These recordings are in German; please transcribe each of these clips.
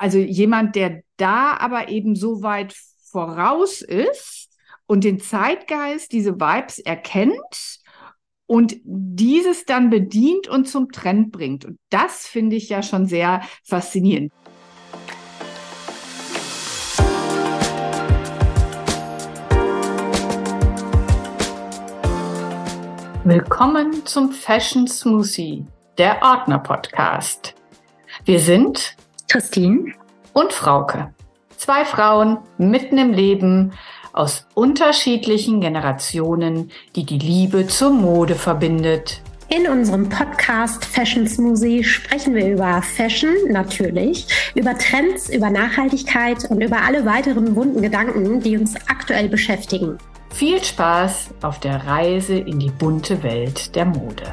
also jemand, der da aber eben so weit voraus ist und den Zeitgeist, diese Vibes erkennt und dieses dann bedient und zum Trend bringt. Und das finde ich ja schon sehr faszinierend. Willkommen zum Fashion Smoothie, der Ordner Podcast. Wir sind Christine und Frauke. Zwei Frauen mitten im Leben aus unterschiedlichen Generationen, die die Liebe zur Mode verbindet. In unserem Podcast Fashion Smoothie sprechen wir über Fashion natürlich, über Trends, über Nachhaltigkeit und über alle weiteren wunden Gedanken, die uns aktuell beschäftigen. Viel Spaß auf der Reise in die bunte Welt der Mode.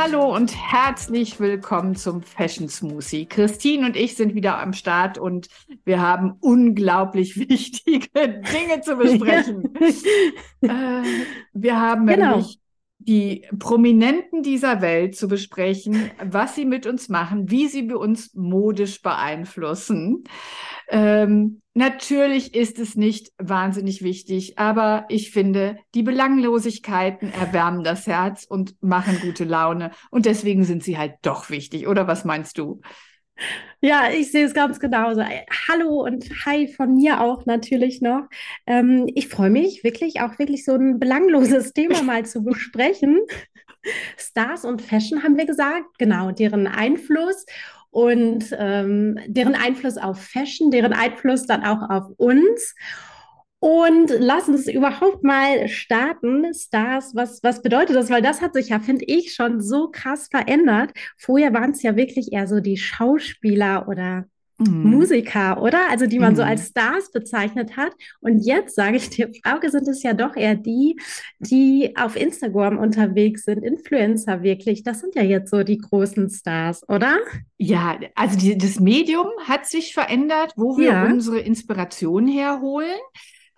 Hallo und herzlich willkommen zum Fashion Smoothie. Christine und ich sind wieder am Start und wir haben unglaublich wichtige Dinge zu besprechen. äh, wir haben genau. nämlich die Prominenten dieser Welt zu besprechen, was sie mit uns machen, wie sie uns modisch beeinflussen. Ähm, natürlich ist es nicht wahnsinnig wichtig, aber ich finde, die Belanglosigkeiten erwärmen das Herz und machen gute Laune. Und deswegen sind sie halt doch wichtig, oder was meinst du? Ja, ich sehe es ganz genauso. Hallo und hi von mir auch natürlich noch. Ähm, ich freue mich wirklich auch wirklich so ein belangloses Thema mal zu besprechen. Stars und Fashion haben wir gesagt, genau, deren Einfluss und ähm, deren Einfluss auf Fashion, deren Einfluss dann auch auf uns. Und lass uns überhaupt mal starten. Stars, was, was bedeutet das? Weil das hat sich ja, finde ich, schon so krass verändert. Vorher waren es ja wirklich eher so die Schauspieler oder Mhm. Musiker, oder? Also die man mhm. so als Stars bezeichnet hat. Und jetzt sage ich dir, Frauke, sind es ja doch eher die, die auf Instagram unterwegs sind, Influencer wirklich. Das sind ja jetzt so die großen Stars, oder? Ja, also die, das Medium hat sich verändert, wo wir ja. unsere Inspiration herholen.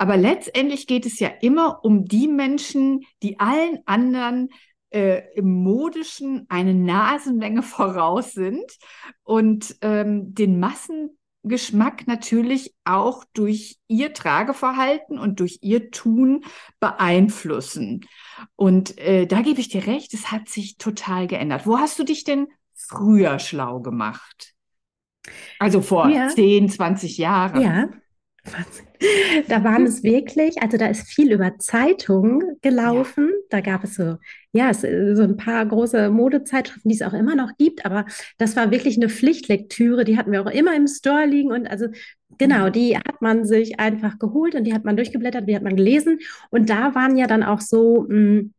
Aber letztendlich geht es ja immer um die Menschen, die allen anderen äh, im Modischen eine Nasenlänge voraus sind und ähm, den Massengeschmack natürlich auch durch ihr Trageverhalten und durch ihr Tun beeinflussen. Und äh, da gebe ich dir recht, es hat sich total geändert. Wo hast du dich denn früher schlau gemacht? Also vor ja. 10, 20 Jahren. Ja. Da waren es wirklich, also da ist viel über Zeitungen gelaufen. Ja. Da gab es so, ja, so ein paar große Modezeitschriften, die es auch immer noch gibt, aber das war wirklich eine Pflichtlektüre, die hatten wir auch immer im Store liegen und also genau, mhm. die hat man sich einfach geholt und die hat man durchgeblättert, die hat man gelesen und da waren ja dann auch so mh, hm,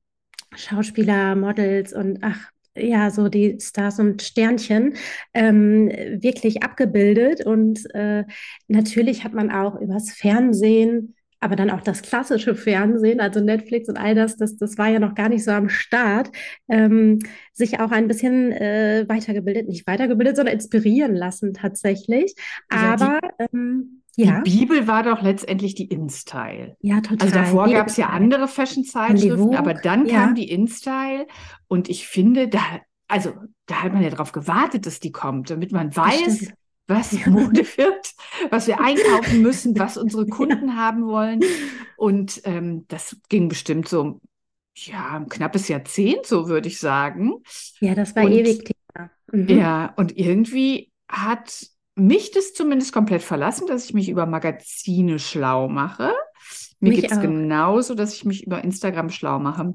Schauspieler, Models und ach, ja, so die Stars und Sternchen ähm, wirklich abgebildet. Und äh, natürlich hat man auch übers Fernsehen, aber dann auch das klassische Fernsehen, also Netflix und all das, das, das war ja noch gar nicht so am Start, ähm, sich auch ein bisschen äh, weitergebildet, nicht weitergebildet, sondern inspirieren lassen tatsächlich. Aber ähm, ja. Die Bibel war doch letztendlich die InStyle. Ja, total. Also davor gab es ja andere Fashion-Zeitschriften, aber dann ja. kam die InStyle und ich finde, da, also da hat man ja darauf gewartet, dass die kommt, damit man weiß, was Mode wird, was wir einkaufen müssen, was unsere Kunden ja. haben wollen. Und ähm, das ging bestimmt so, ja, ein knappes Jahrzehnt, so würde ich sagen. Ja, das war und, ewig Thema. Mhm. Ja, und irgendwie hat mich das zumindest komplett verlassen, dass ich mich über Magazine schlau mache. Mir geht es genauso, dass ich mich über Instagram schlau mache.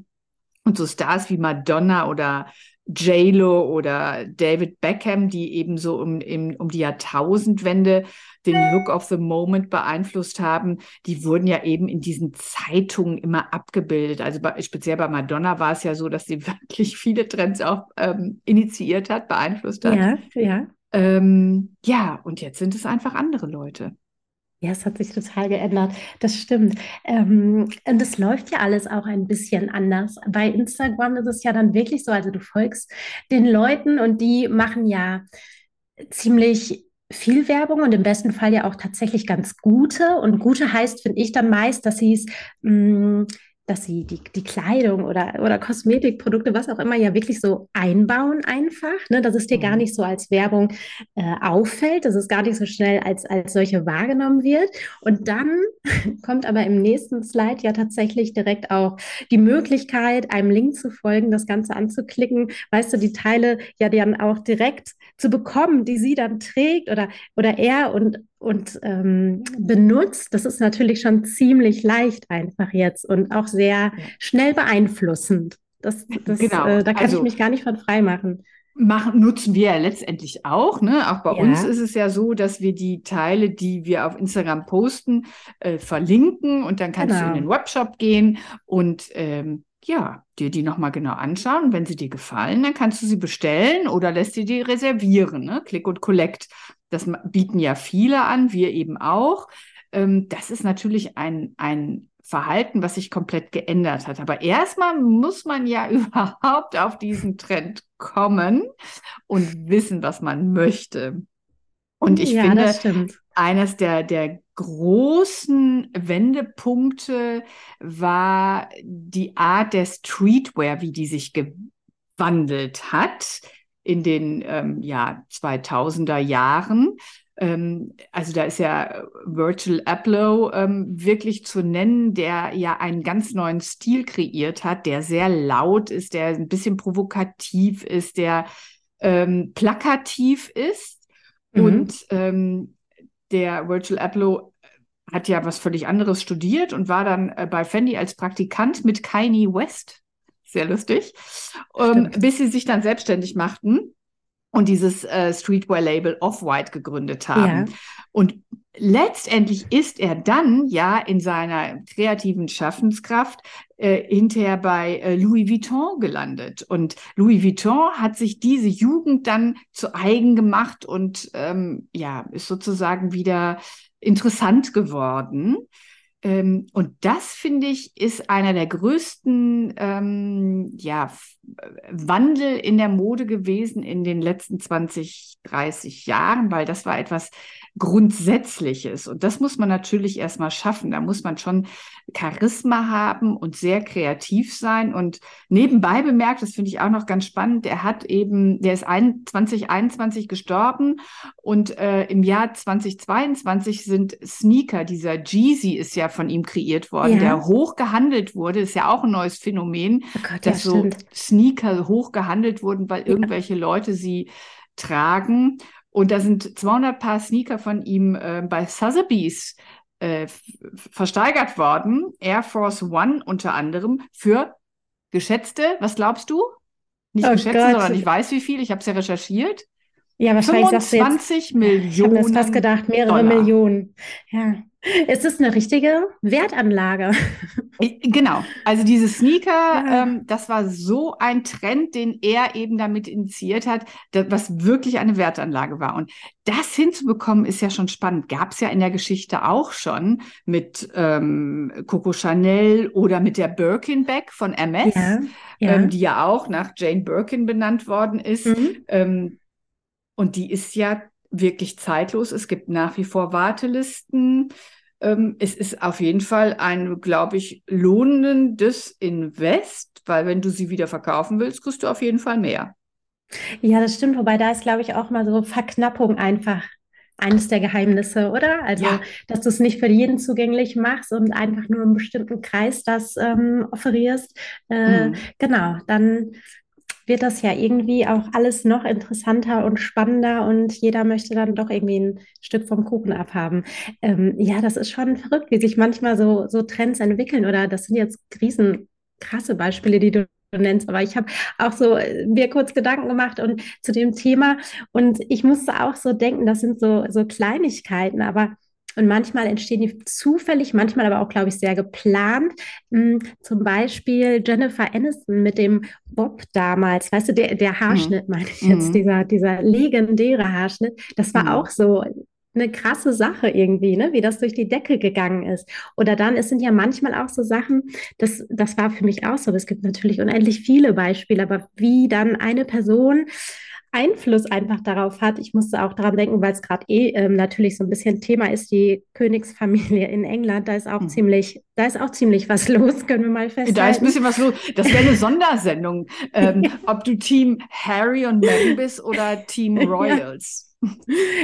Und so Stars wie Madonna oder J-Lo oder David Beckham, die eben so um, im, um die Jahrtausendwende den Look of the Moment beeinflusst haben, die wurden ja eben in diesen Zeitungen immer abgebildet. Also bei, speziell bei Madonna war es ja so, dass sie wirklich viele Trends auch ähm, initiiert hat, beeinflusst hat. Ja, ja. Ähm, ja, und jetzt sind es einfach andere Leute. Ja, es hat sich total geändert. Das stimmt. Ähm, und es läuft ja alles auch ein bisschen anders. Bei Instagram ist es ja dann wirklich so, also du folgst den Leuten und die machen ja ziemlich viel Werbung und im besten Fall ja auch tatsächlich ganz gute. Und gute heißt, finde ich dann meist, dass sie es mm, dass sie die, die Kleidung oder, oder Kosmetikprodukte, was auch immer, ja wirklich so einbauen einfach, ne? dass es dir gar mhm. nicht so als Werbung äh, auffällt, dass es gar nicht so schnell als, als solche wahrgenommen wird. Und dann kommt aber im nächsten Slide ja tatsächlich direkt auch die Möglichkeit, einem Link zu folgen, das Ganze anzuklicken, weißt du, die Teile ja dann auch direkt zu bekommen, die sie dann trägt oder, oder er und und ähm, benutzt, das ist natürlich schon ziemlich leicht einfach jetzt und auch sehr schnell beeinflussend. Das, das, genau. Äh, da kann also, ich mich gar nicht von frei machen. Machen, nutzen wir ja letztendlich auch. Ne? Auch bei ja. uns ist es ja so, dass wir die Teile, die wir auf Instagram posten, äh, verlinken und dann kannst genau. du in den Webshop gehen und ähm, ja, dir die nochmal genau anschauen. Wenn sie dir gefallen, dann kannst du sie bestellen oder lässt sie die reservieren. Ne? Click und Collect. Das bieten ja viele an, wir eben auch. Ähm, das ist natürlich ein, ein Verhalten, was sich komplett geändert hat. Aber erstmal muss man ja überhaupt auf diesen Trend kommen und wissen, was man möchte. Und ich ja, finde, eines der, der großen Wendepunkte war die Art der Streetwear, wie die sich gewandelt hat in den ähm, ja, 2000er Jahren. Ähm, also da ist ja Virgil Abloh ähm, wirklich zu nennen, der ja einen ganz neuen Stil kreiert hat, der sehr laut ist, der ein bisschen provokativ ist, der ähm, plakativ ist. Mhm. Und ähm, der Virgil Abloh hat ja was völlig anderes studiert und war dann äh, bei Fendi als Praktikant mit Kanye West. Sehr lustig. Ähm, bis sie sich dann selbstständig machten und dieses äh, Streetwear-Label Off-White gegründet haben. Ja. Und letztendlich ist er dann ja in seiner kreativen Schaffenskraft äh, hinterher bei äh, Louis Vuitton gelandet. Und Louis Vuitton hat sich diese Jugend dann zu eigen gemacht und ähm, ja, ist sozusagen wieder interessant geworden. Ähm, und das, finde ich, ist einer der größten ähm, ja, Wandel in der Mode gewesen in den letzten 20, 30 Jahren, weil das war etwas Grundsätzliches. Und das muss man natürlich erstmal schaffen. Da muss man schon Charisma haben und sehr kreativ sein. Und nebenbei bemerkt, das finde ich auch noch ganz spannend, der hat eben, der ist 2021 gestorben und äh, im Jahr 2022 sind Sneaker, dieser Jeezy ist ja von ihm kreiert worden, ja. der hoch gehandelt wurde. ist ja auch ein neues Phänomen, oh Gott, dass ja, so Sneaker hoch gehandelt wurden, weil ja. irgendwelche Leute sie tragen. Und da sind 200 Paar Sneaker von ihm äh, bei Sotheby's äh, versteigert worden. Air Force One unter anderem für geschätzte, was glaubst du? Nicht oh geschätzte, Gott. sondern ich weiß wie viel. Ich habe es ja recherchiert. Ja, wahrscheinlich 25 sagst du jetzt, Millionen. Ich habe mir fast gedacht, mehrere Dollar. Millionen. Ja. Es ist eine richtige Wertanlage. Genau. Also diese Sneaker, ja. ähm, das war so ein Trend, den er eben damit initiiert hat, das, was wirklich eine Wertanlage war. Und das hinzubekommen, ist ja schon spannend. Gab es ja in der Geschichte auch schon mit ähm, Coco Chanel oder mit der Birkin Bag von MS, ja. Ja. Ähm, die ja auch nach Jane Birkin benannt worden ist. Mhm. Ähm, und die ist ja wirklich zeitlos. Es gibt nach wie vor Wartelisten. Ähm, es ist auf jeden Fall ein, glaube ich, lohnendes Invest, weil wenn du sie wieder verkaufen willst, kriegst du auf jeden Fall mehr. Ja, das stimmt. Wobei da ist, glaube ich, auch mal so Verknappung einfach eines der Geheimnisse, oder? Also, ja. dass du es nicht für jeden zugänglich machst und einfach nur im bestimmten Kreis das ähm, offerierst. Äh, mhm. Genau, dann wird das ja irgendwie auch alles noch interessanter und spannender und jeder möchte dann doch irgendwie ein Stück vom Kuchen abhaben. Ähm, ja, das ist schon verrückt, wie sich manchmal so, so Trends entwickeln oder das sind jetzt riesen krasse Beispiele, die du nennst, aber ich habe auch so äh, mir kurz Gedanken gemacht und zu dem Thema und ich musste auch so denken, das sind so, so Kleinigkeiten, aber und manchmal entstehen die zufällig, manchmal aber auch, glaube ich, sehr geplant. Hm, zum Beispiel Jennifer Aniston mit dem Bob damals, weißt du, der, der. Haarschnitt, mhm. meine ich jetzt, mhm. dieser, dieser legendäre Haarschnitt, das war mhm. auch so eine krasse Sache irgendwie, ne? wie das durch die Decke gegangen ist. Oder dann, es sind ja manchmal auch so Sachen, das, das war für mich auch so, es gibt natürlich unendlich viele Beispiele, aber wie dann eine Person Einfluss einfach darauf hat. Ich musste auch daran denken, weil es gerade eh ähm, natürlich so ein bisschen Thema ist, die Königsfamilie in England. Da ist auch mhm. ziemlich, da ist auch ziemlich was los, können wir mal festhalten. Da ist ein bisschen was los. Das wäre eine Sondersendung, ähm, ob du Team Harry und Meghan bist oder Team Royals. Ja.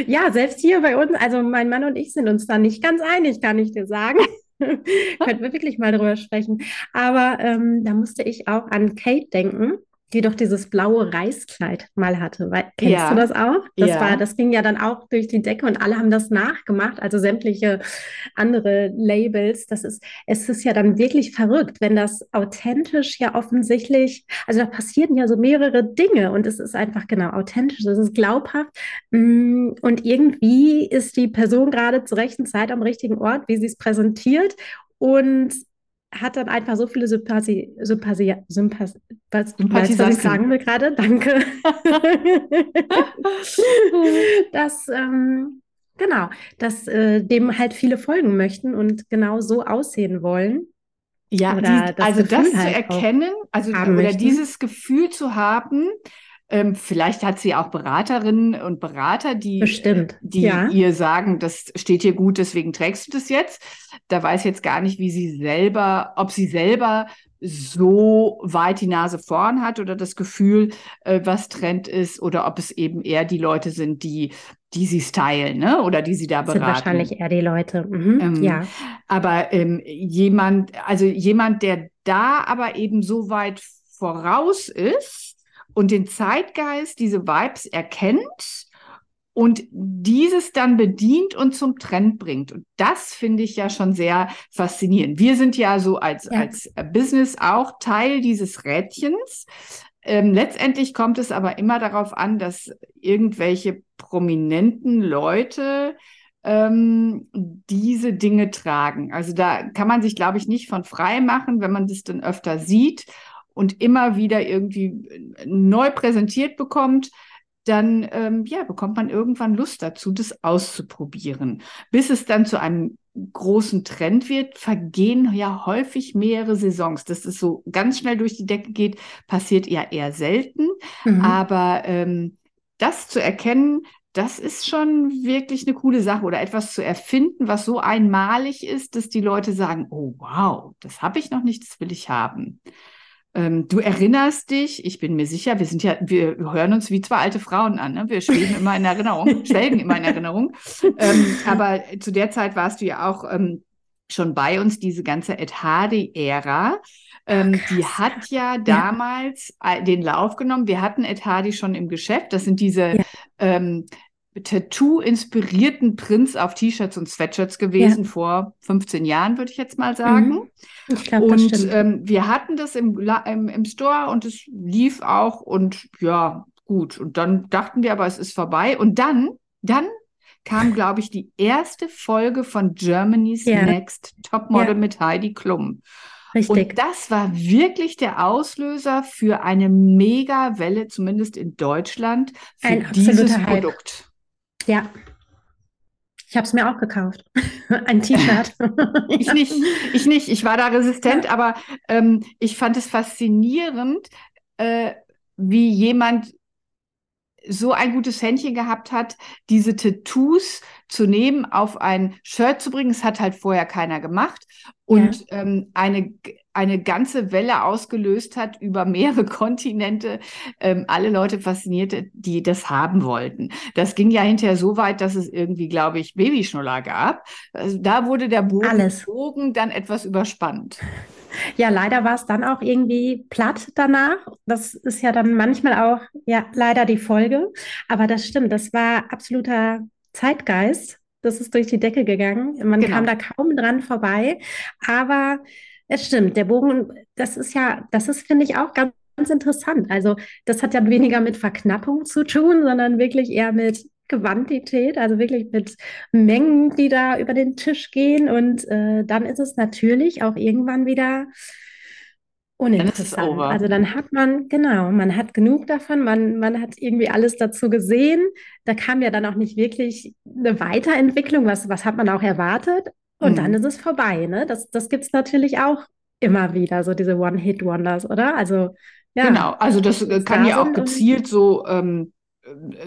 Ja, selbst hier bei uns, also mein Mann und ich sind uns da nicht ganz einig, kann ich dir sagen. Könnten wir wirklich mal drüber sprechen. Aber ähm, da musste ich auch an Kate denken die doch dieses blaue Reiskleid mal hatte. Weil, kennst ja. du das auch? Das ja. war, das ging ja dann auch durch die Decke und alle haben das nachgemacht, also sämtliche andere Labels. Das ist, es ist ja dann wirklich verrückt, wenn das authentisch ja offensichtlich, also da passieren ja so mehrere Dinge und es ist einfach genau authentisch, es ist glaubhaft mm, und irgendwie ist die Person gerade zur rechten Zeit am richtigen Ort, wie sie es präsentiert und hat dann einfach so viele Sympathie, Sympathie, Sympathie, was, was, ich sagen will gerade, danke, dass, ähm, genau, dass äh, dem halt viele folgen möchten und genau so aussehen wollen. Ja, die, das also Gefühl das halt zu erkennen, also oder möchten. dieses Gefühl zu haben, ähm, vielleicht hat sie auch Beraterinnen und Berater, die, Bestimmt, die ja. ihr sagen, das steht dir gut, deswegen trägst du das jetzt. Da weiß ich jetzt gar nicht, wie sie selber, ob sie selber so weit die Nase vorn hat oder das Gefühl, äh, was Trend ist, oder ob es eben eher die Leute sind, die, die sie stylen, ne? Oder die sie da beraten. Das sind wahrscheinlich eher die Leute. Mhm, ähm, ja. Aber ähm, jemand, also jemand, der da aber eben so weit voraus ist, und den Zeitgeist, diese Vibes erkennt und dieses dann bedient und zum Trend bringt. Und das finde ich ja schon sehr faszinierend. Wir sind ja so als, ja. als Business auch Teil dieses Rädchens. Ähm, letztendlich kommt es aber immer darauf an, dass irgendwelche prominenten Leute ähm, diese Dinge tragen. Also da kann man sich, glaube ich, nicht von frei machen, wenn man das dann öfter sieht und immer wieder irgendwie äh, neu präsentiert bekommt, dann ähm, ja, bekommt man irgendwann Lust dazu, das auszuprobieren. Bis es dann zu einem großen Trend wird, vergehen ja häufig mehrere Saisons. Dass es so ganz schnell durch die Decke geht, passiert ja eher selten. Mhm. Aber ähm, das zu erkennen, das ist schon wirklich eine coole Sache oder etwas zu erfinden, was so einmalig ist, dass die Leute sagen, oh wow, das habe ich noch nicht, das will ich haben. Ähm, du erinnerst dich, ich bin mir sicher, wir sind ja, wir hören uns wie zwei alte Frauen an, ne? wir schweben immer in Erinnerung, schwelgen immer in Erinnerung. Ähm, aber zu der Zeit warst du ja auch ähm, schon bei uns, diese ganze Ed Hardy-Ära. Ähm, die hat ja damals ja. den Lauf genommen. Wir hatten Ed Hardy schon im Geschäft. Das sind diese ja. ähm, Tattoo-inspirierten Prints auf T-Shirts und Sweatshirts gewesen ja. vor 15 Jahren, würde ich jetzt mal sagen. Mhm. Ich glaub, und ähm, wir hatten das im, im, im Store und es lief auch und ja, gut. Und dann dachten wir aber, es ist vorbei. Und dann, dann kam, glaube ich, die erste Folge von Germany's ja. Next Topmodel ja. mit Heidi Klum. Richtig. Und das war wirklich der Auslöser für eine Mega-Welle, zumindest in Deutschland, für Ein dieses Produkt. Ja. Ich habe es mir auch gekauft. Ein T-Shirt. ich nicht, ich nicht. Ich war da resistent, ja. aber ähm, ich fand es faszinierend, äh, wie jemand so ein gutes Händchen gehabt hat, diese Tattoos zu nehmen, auf ein Shirt zu bringen. Es hat halt vorher keiner gemacht und ja. ähm, eine, eine ganze Welle ausgelöst hat über mehrere Kontinente, ähm, alle Leute faszinierte, die das haben wollten. Das ging ja hinterher so weit, dass es irgendwie, glaube ich, Babyschnuller gab. Also da wurde der Bogen, Alles. Bogen dann etwas überspannt. Ja, leider war es dann auch irgendwie platt danach. Das ist ja dann manchmal auch, ja, leider die Folge. Aber das stimmt, das war absoluter Zeitgeist. Das ist durch die Decke gegangen. Man genau. kam da kaum dran vorbei. Aber es stimmt, der Bogen, das ist ja, das ist, finde ich, auch ganz, ganz interessant. Also, das hat ja weniger mit Verknappung zu tun, sondern wirklich eher mit Quantität, also wirklich mit Mengen, die da über den Tisch gehen. Und äh, dann ist es natürlich auch irgendwann wieder uninteressant. Also dann hat man, genau, man hat genug davon, man, man hat irgendwie alles dazu gesehen. Da kam ja dann auch nicht wirklich eine Weiterentwicklung, was, was hat man auch erwartet. Und mhm. dann ist es vorbei. Ne? Das, das gibt es natürlich auch immer wieder, so diese One-Hit-Wonders, oder? Also, ja. Genau, also das kann ja auch gezielt so ähm,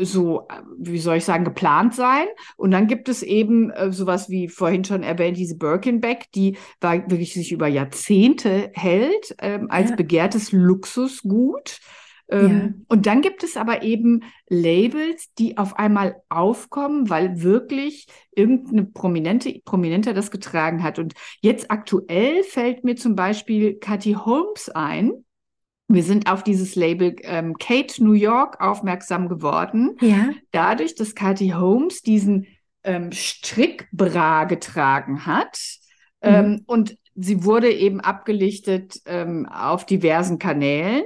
so, wie soll ich sagen, geplant sein. Und dann gibt es eben äh, sowas wie vorhin schon erwähnt, diese Birkenbeck, die war wirklich sich über Jahrzehnte hält ähm, als ja. begehrtes Luxusgut. Ähm, ja. Und dann gibt es aber eben Labels, die auf einmal aufkommen, weil wirklich irgendeine Prominente, Prominente das getragen hat. Und jetzt aktuell fällt mir zum Beispiel Cathy Holmes ein. Wir sind auf dieses Label ähm, Kate New York aufmerksam geworden. Ja. Dadurch, dass Cathy Holmes diesen ähm, Strickbra getragen hat. Mhm. Ähm, und sie wurde eben abgelichtet ähm, auf diversen Kanälen.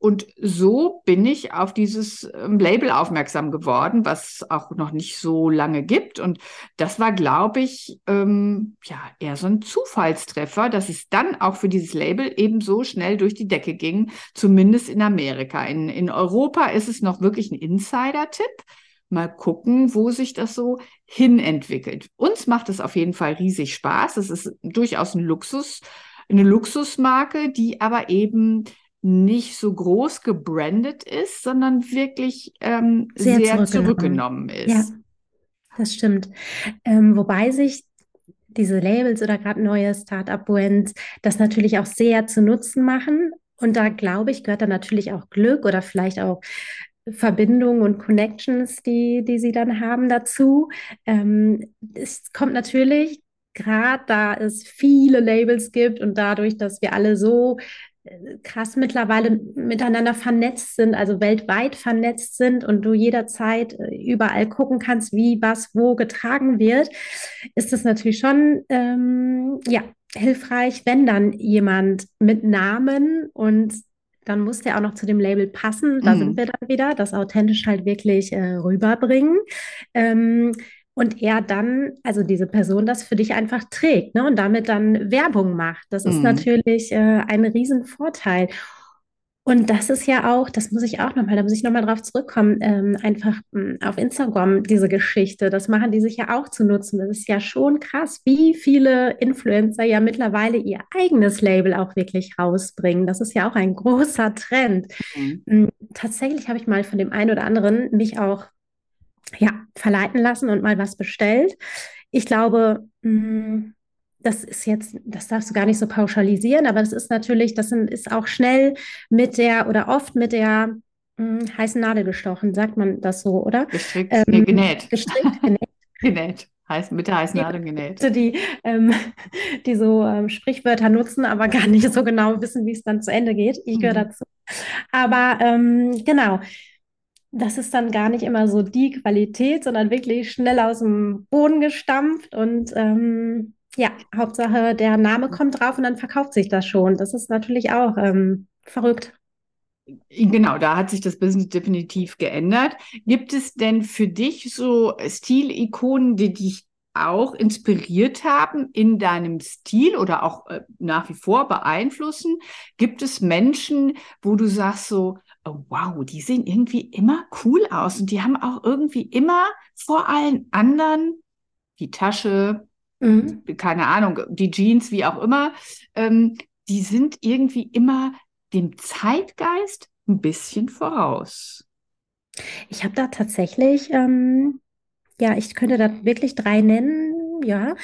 Und so bin ich auf dieses ähm, Label aufmerksam geworden, was auch noch nicht so lange gibt. Und das war, glaube ich, ähm, ja, eher so ein Zufallstreffer, dass es dann auch für dieses Label eben so schnell durch die Decke ging, zumindest in Amerika. In, in Europa ist es noch wirklich ein Insider-Tipp. Mal gucken, wo sich das so hinentwickelt. Uns macht es auf jeden Fall riesig Spaß. Es ist durchaus ein Luxus, eine Luxusmarke, die aber eben nicht so groß gebrandet ist, sondern wirklich ähm, sehr, sehr zurückgenommen. zurückgenommen. ist. Ja, das stimmt. Ähm, wobei sich diese Labels oder gerade neue Startup-Brands das natürlich auch sehr zu Nutzen machen. Und da glaube ich, gehört dann natürlich auch Glück oder vielleicht auch Verbindungen und Connections, die, die sie dann haben dazu. Ähm, es kommt natürlich gerade da es viele Labels gibt und dadurch, dass wir alle so krass mittlerweile miteinander vernetzt sind, also weltweit vernetzt sind und du jederzeit äh, überall gucken kannst, wie was wo getragen wird, ist es natürlich schon ähm, ja, hilfreich, wenn dann jemand mit Namen und dann muss der auch noch zu dem Label passen. Da mhm. sind wir dann wieder, das authentisch halt wirklich äh, rüberbringen. Ähm, und er dann, also diese Person, das für dich einfach trägt ne? und damit dann Werbung macht. Das ist mhm. natürlich äh, ein Riesenvorteil. Und das ist ja auch, das muss ich auch nochmal, da muss ich nochmal drauf zurückkommen, ähm, einfach mh, hm, auf Instagram diese Geschichte, das machen die sich ja auch zu nutzen. Das ist ja schon krass, wie viele Influencer ja mittlerweile ihr eigenes Label auch wirklich rausbringen. Das ist ja auch ein großer Trend. Mhm. Hm, tatsächlich habe ich mal von dem einen oder anderen mich auch ja, verleiten lassen und mal was bestellt. Ich glaube, mm, das ist jetzt, das darfst du gar nicht so pauschalisieren, aber das ist natürlich, das ist auch schnell mit der oder oft mit der mh, mm, heißen Nadel gestochen, sagt man das so, oder? Gestrickt, ähm, nee, genäht. Gestrickt, genäht. genäht. Heiß, mit der heißen Nadel genäht. Die, ähm, die so ähm, Sprichwörter nutzen, aber gar nicht so genau wissen, wie es dann zu Ende geht. Ich gehöre mhm. dazu. Aber ähm, genau, das ist dann gar nicht immer so die Qualität, sondern wirklich schnell aus dem Boden gestampft und ähm, ja, Hauptsache der Name kommt drauf und dann verkauft sich das schon. Das ist natürlich auch ähm, verrückt. Genau, da hat sich das Business definitiv geändert. Gibt es denn für dich so Stilikonen, die dich auch inspiriert haben in deinem Stil oder auch äh, nach wie vor beeinflussen? Gibt es Menschen, wo du sagst so, wow, die sehen irgendwie immer cool aus und die haben auch irgendwie immer vor allen anderen die Tasche, mhm. keine Ahnung, die Jeans, wie auch immer, ähm, die sind irgendwie immer dem Zeitgeist ein bisschen voraus. Ich habe da tatsächlich, ähm, ja, ich könnte da wirklich drei nennen, ja.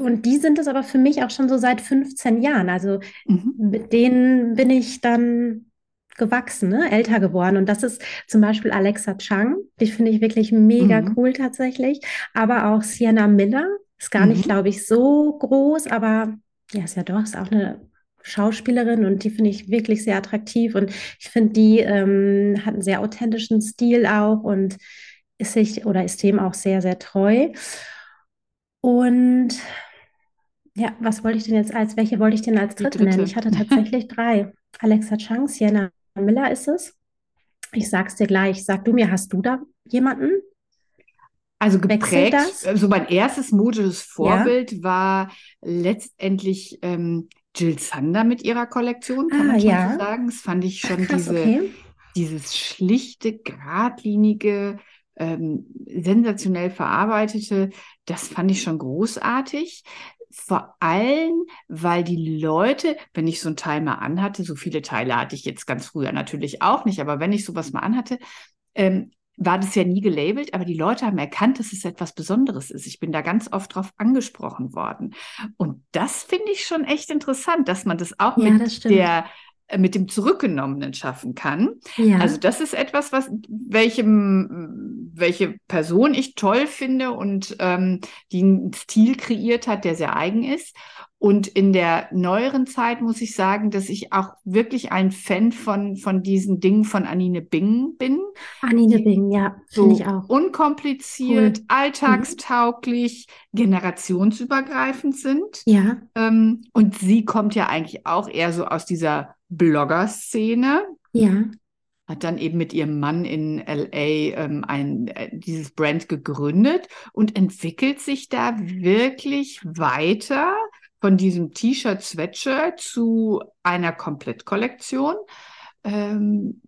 Und die sind es aber für mich auch schon so seit 15 Jahren. Also mhm. mit denen bin ich dann gewachsen, ne? älter geworden. Und das ist zum Beispiel Alexa Chang. Die finde ich wirklich mega mhm. cool tatsächlich. Aber auch Sienna Miller. Ist gar mhm. nicht, glaube ich, so groß, aber ja, ist ja doch, ist auch eine Schauspielerin und die finde ich wirklich sehr attraktiv. Und ich finde, die ähm, hat einen sehr authentischen Stil auch und ist sich oder ist dem auch sehr, sehr treu. Und ja, was wollte ich denn jetzt als, welche wollte ich denn als dritte, dritte. nennen? Ich hatte tatsächlich drei. Alexa Chang, Sienna Miller ist es. Ich sag's dir gleich. Sag du mir, hast du da jemanden? Also geprägt, also mein erstes modisches Vorbild ja. war letztendlich ähm, Jill Sander mit ihrer Kollektion, kann ah, man schon ja. so sagen. Das fand ich schon krass, diese, okay. dieses schlichte, geradlinige, ähm, sensationell verarbeitete, das fand ich schon großartig vor allem, weil die Leute, wenn ich so ein Teil mal anhatte, so viele Teile hatte ich jetzt ganz früher natürlich auch nicht, aber wenn ich sowas mal anhatte, ähm, war das ja nie gelabelt, aber die Leute haben erkannt, dass es etwas Besonderes ist. Ich bin da ganz oft drauf angesprochen worden. Und das finde ich schon echt interessant, dass man das auch Ja, mit das der mit dem Zurückgenommenen schaffen kann. Ja. Also das ist etwas, was welchem, welche Person ich toll finde und ähm, die einen Stil kreiert hat, der sehr eigen ist. Und in der neueren Zeit muss ich sagen, dass ich auch wirklich ein Fan von, von diesen Dingen von Anine Bing bin. Anine Bing, ja, So ich auch. unkompliziert, Cool. alltagstauglich, generationsübergreifend sind. Ja, Ähm, und sie kommt ja eigentlich auch eher so aus dieser Blogger-Szene ja, hat dann eben mit ihrem Mann in LA ähm, ein, äh, dieses Brand gegründet und entwickelt sich da wirklich weiter von diesem T-Shirt, Sweatshirt zu einer Komplettkollektion. Ähm,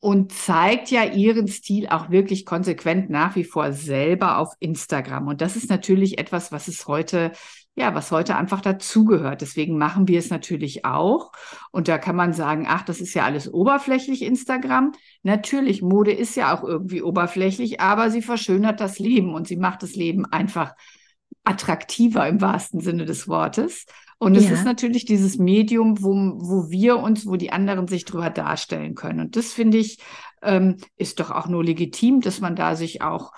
und zeigt ja ihren Stil auch wirklich konsequent nach wie vor selber auf Instagram. Und das ist natürlich etwas, was es heute, ja, was heute einfach dazugehört. Deswegen machen wir es natürlich auch. Und da kann man sagen, ach, das ist ja alles oberflächlich Instagram. Natürlich, Mode ist ja auch irgendwie oberflächlich, aber sie verschönert das Leben und sie macht das Leben einfach attraktiver im wahrsten Sinne des Wortes. Und es Ja. ist natürlich dieses Medium, wo, wo wir uns, wo die anderen sich drüber darstellen können. Und das finde ich, ähm, ist doch auch nur legitim, dass man da sich auch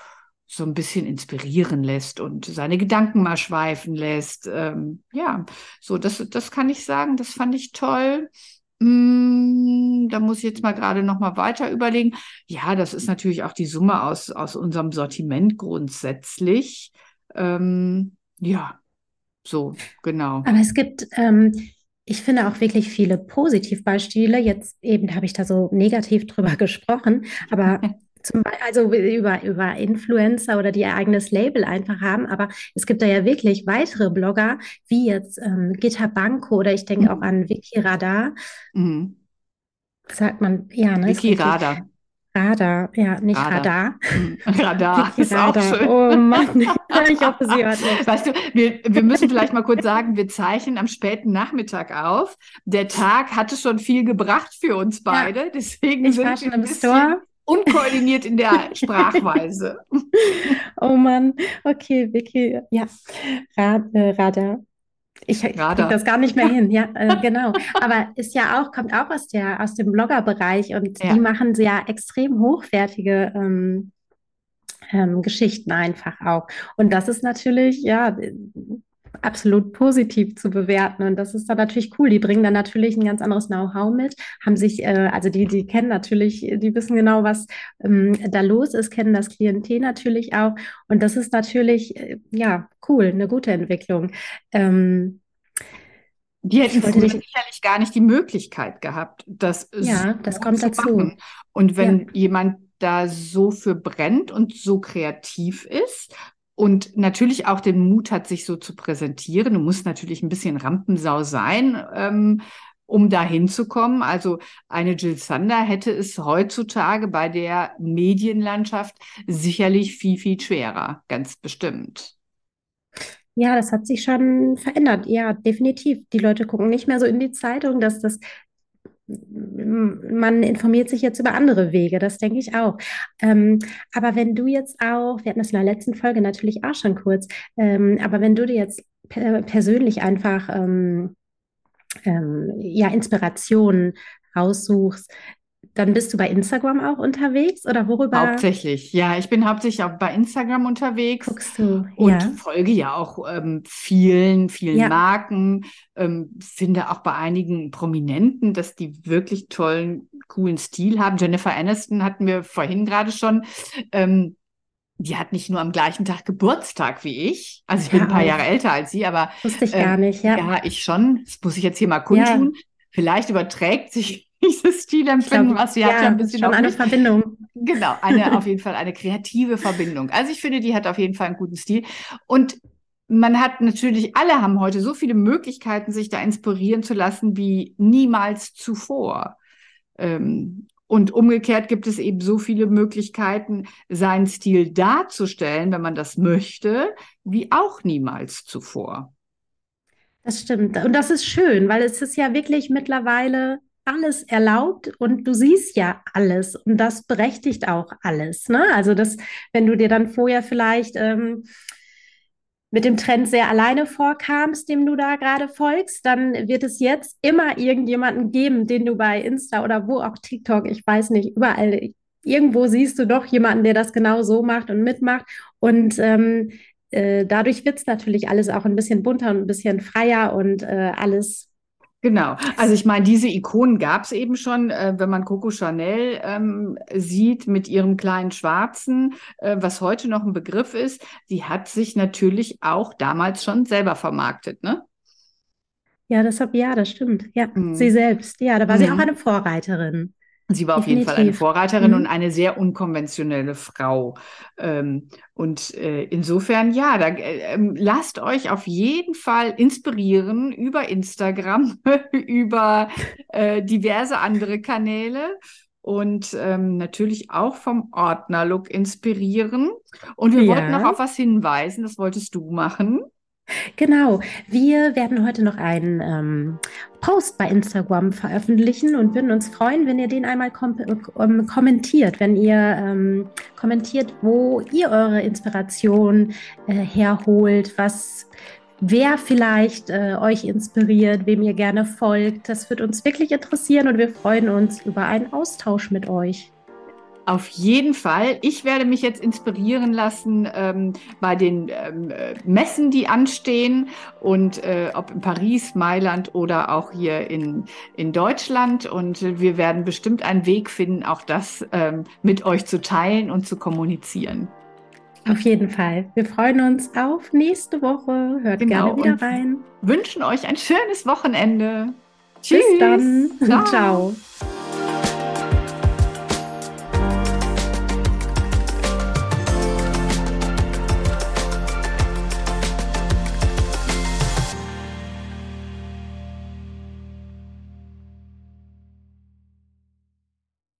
so ein bisschen inspirieren lässt und seine Gedanken mal schweifen lässt. Ähm, ja, so, das, das kann ich sagen, das fand ich toll. Mm, Da muss ich jetzt mal gerade noch mal weiter überlegen. Ja, das ist natürlich auch die Summe aus, aus unserem Sortiment grundsätzlich. Ähm, ja, so, genau. aber es gibt, ähm, ich finde auch wirklich viele Positivbeispiele. Jetzt eben habe ich da so negativ drüber gesprochen, aber zum Beispiel, also über, über Influencer oder die ihr eigenes Label einfach haben, aber es gibt da ja wirklich weitere Blogger, wie jetzt ähm, Gitta Banco oder ich denke auch an Vicky Radar. Mhm. Sagt man, ja, ne? Vicky. Radar. Radar, ja, nicht Radar. Radar. Mhm. Radar ist auch schön. Oh Mann, ich hoffe, sie hört nicht. Weißt du, wir, wir müssen vielleicht mal kurz sagen, wir zeichnen am späten Nachmittag auf. Der Tag hatte schon viel gebracht für uns beide, deswegen Ich sind war wir schon ein im bisschen Store. Unkoordiniert in der Sprachweise. Oh Mann, okay, Vicky, ja, Rad, äh, Radar. Ich, ich Radar. krieg das gar nicht mehr hin, ja, äh, genau. Aber ist ja auch, kommt auch aus der, aus dem Blogger-Bereich und Ja. die machen sehr extrem hochwertige ähm, ähm, Geschichten einfach auch. Und das ist natürlich, ja, absolut positiv zu bewerten. Und das ist dann natürlich cool. Die bringen dann natürlich ein ganz anderes Know-how mit, haben sich, äh, also die, die kennen natürlich, die wissen genau, was ähm, da los ist, kennen das Klientel natürlich auch. Und das ist natürlich, äh, ja, cool, eine gute Entwicklung. Ähm, Die hätten sicherlich gar nicht die Möglichkeit gehabt, das Ja, das so kommt zu dazu. machen. Und wenn jemand da so für brennt und so kreativ ist und natürlich auch den Mut hat, sich so zu präsentieren, du musst natürlich ein bisschen Rampensau sein, ähm, um da hinzukommen. Also eine Jill Sander hätte es heutzutage bei der Medienlandschaft sicherlich viel, viel schwerer, ganz bestimmt. Ja, das hat sich schon verändert. Ja, definitiv. Die Leute gucken nicht mehr so in die Zeitung, dass das, man informiert sich jetzt über andere Wege, das denke ich auch. Ähm, aber wenn du jetzt auch, wir hatten das in der letzten Folge natürlich auch schon kurz, ähm, aber wenn du dir jetzt per persönlich einfach ähm, ähm, ja, Inspirationen raussuchst, dann bist du bei Instagram auch unterwegs oder worüber Hauptsächlich, ja, ich bin hauptsächlich auch bei Instagram unterwegs. guckst du? Und Ja. folge ja auch ähm, vielen, vielen Ja. Marken, ähm, finde auch bei einigen Prominenten, dass die wirklich tollen, coolen Stil haben. Jennifer Aniston hatten wir vorhin gerade schon. Ähm, die hat nicht nur am gleichen Tag Geburtstag wie ich. Also ich bin Ja, ein paar. Jahre älter als sie, aber Wusste ich ähm, gar nicht, ja. ja, ich schon. Das muss ich jetzt hier mal kundtun. Vielleicht überträgt sich dieses Stilempfinden, was sie hat, ja ja, ein bisschen schon eine. Verbindung. Genau, eine, auf jeden Fall eine kreative Verbindung. Also ich finde, die hat auf jeden Fall einen guten Stil. Und man hat natürlich, alle haben heute so viele Möglichkeiten, sich da inspirieren zu lassen wie niemals zuvor. Ähm, und umgekehrt gibt es eben so viele Möglichkeiten, seinen Stil darzustellen, wenn man das möchte, wie auch niemals zuvor. Das stimmt. Und das ist schön, weil es ist ja wirklich mittlerweile alles erlaubt und du siehst ja alles und das berechtigt auch alles. Ne? Also das, wenn du dir dann vorher vielleicht ähm, mit dem Trend sehr alleine vorkamst, dem du da gerade folgst, dann wird es jetzt immer irgendjemanden geben, den du bei Insta oder wo auch TikTok, ich weiß nicht, überall irgendwo siehst du doch jemanden, der das genau so macht und mitmacht. Und ähm, äh, dadurch wird es natürlich alles auch ein bisschen bunter und ein bisschen freier und äh, alles Genau. Also ich meine, diese Ikonen gab es eben schon, äh, wenn man Coco Chanel ähm, sieht mit ihrem kleinen Schwarzen, äh, was heute noch ein Begriff ist, die hat sich natürlich auch damals schon selber vermarktet, ne? Ja, deshalb, ja, das stimmt. Ja, mhm. sie selbst. Ja, da war mhm. sie auch eine Vorreiterin. Sie war Definitiv. auf jeden Fall eine Vorreiterin mhm. und eine sehr unkonventionelle Frau. Ähm, und äh, insofern, ja, da, äh, ähm, lasst euch auf jeden Fall inspirieren über Instagram, über äh, diverse andere Kanäle und ähm, natürlich auch vom Ordner-Look inspirieren. Und wir ja. wollten noch auf was hinweisen, das wolltest du machen. Genau, wir werden heute noch einen ähm, Post bei Instagram veröffentlichen und würden uns freuen, wenn ihr den einmal kom ähm, kommentiert, wenn ihr ähm, kommentiert, wo ihr eure Inspiration äh, herholt, was wer vielleicht äh, euch inspiriert, wem ihr gerne folgt. Das wird uns wirklich interessieren und wir freuen uns über einen Austausch mit euch. Auf jeden Fall. Ich werde mich jetzt inspirieren lassen ähm, bei den ähm, äh, Messen, die anstehen und äh, ob in Paris, Mailand oder auch hier in, in Deutschland. Und wir werden bestimmt einen Weg finden, auch das ähm, mit euch zu teilen und zu kommunizieren. Auf jeden Fall. Wir freuen uns auf nächste Woche. Hört genau, gerne wieder rein. Wünschen euch ein schönes Wochenende. Tschüss. Bis dann. Ciao. Ciao.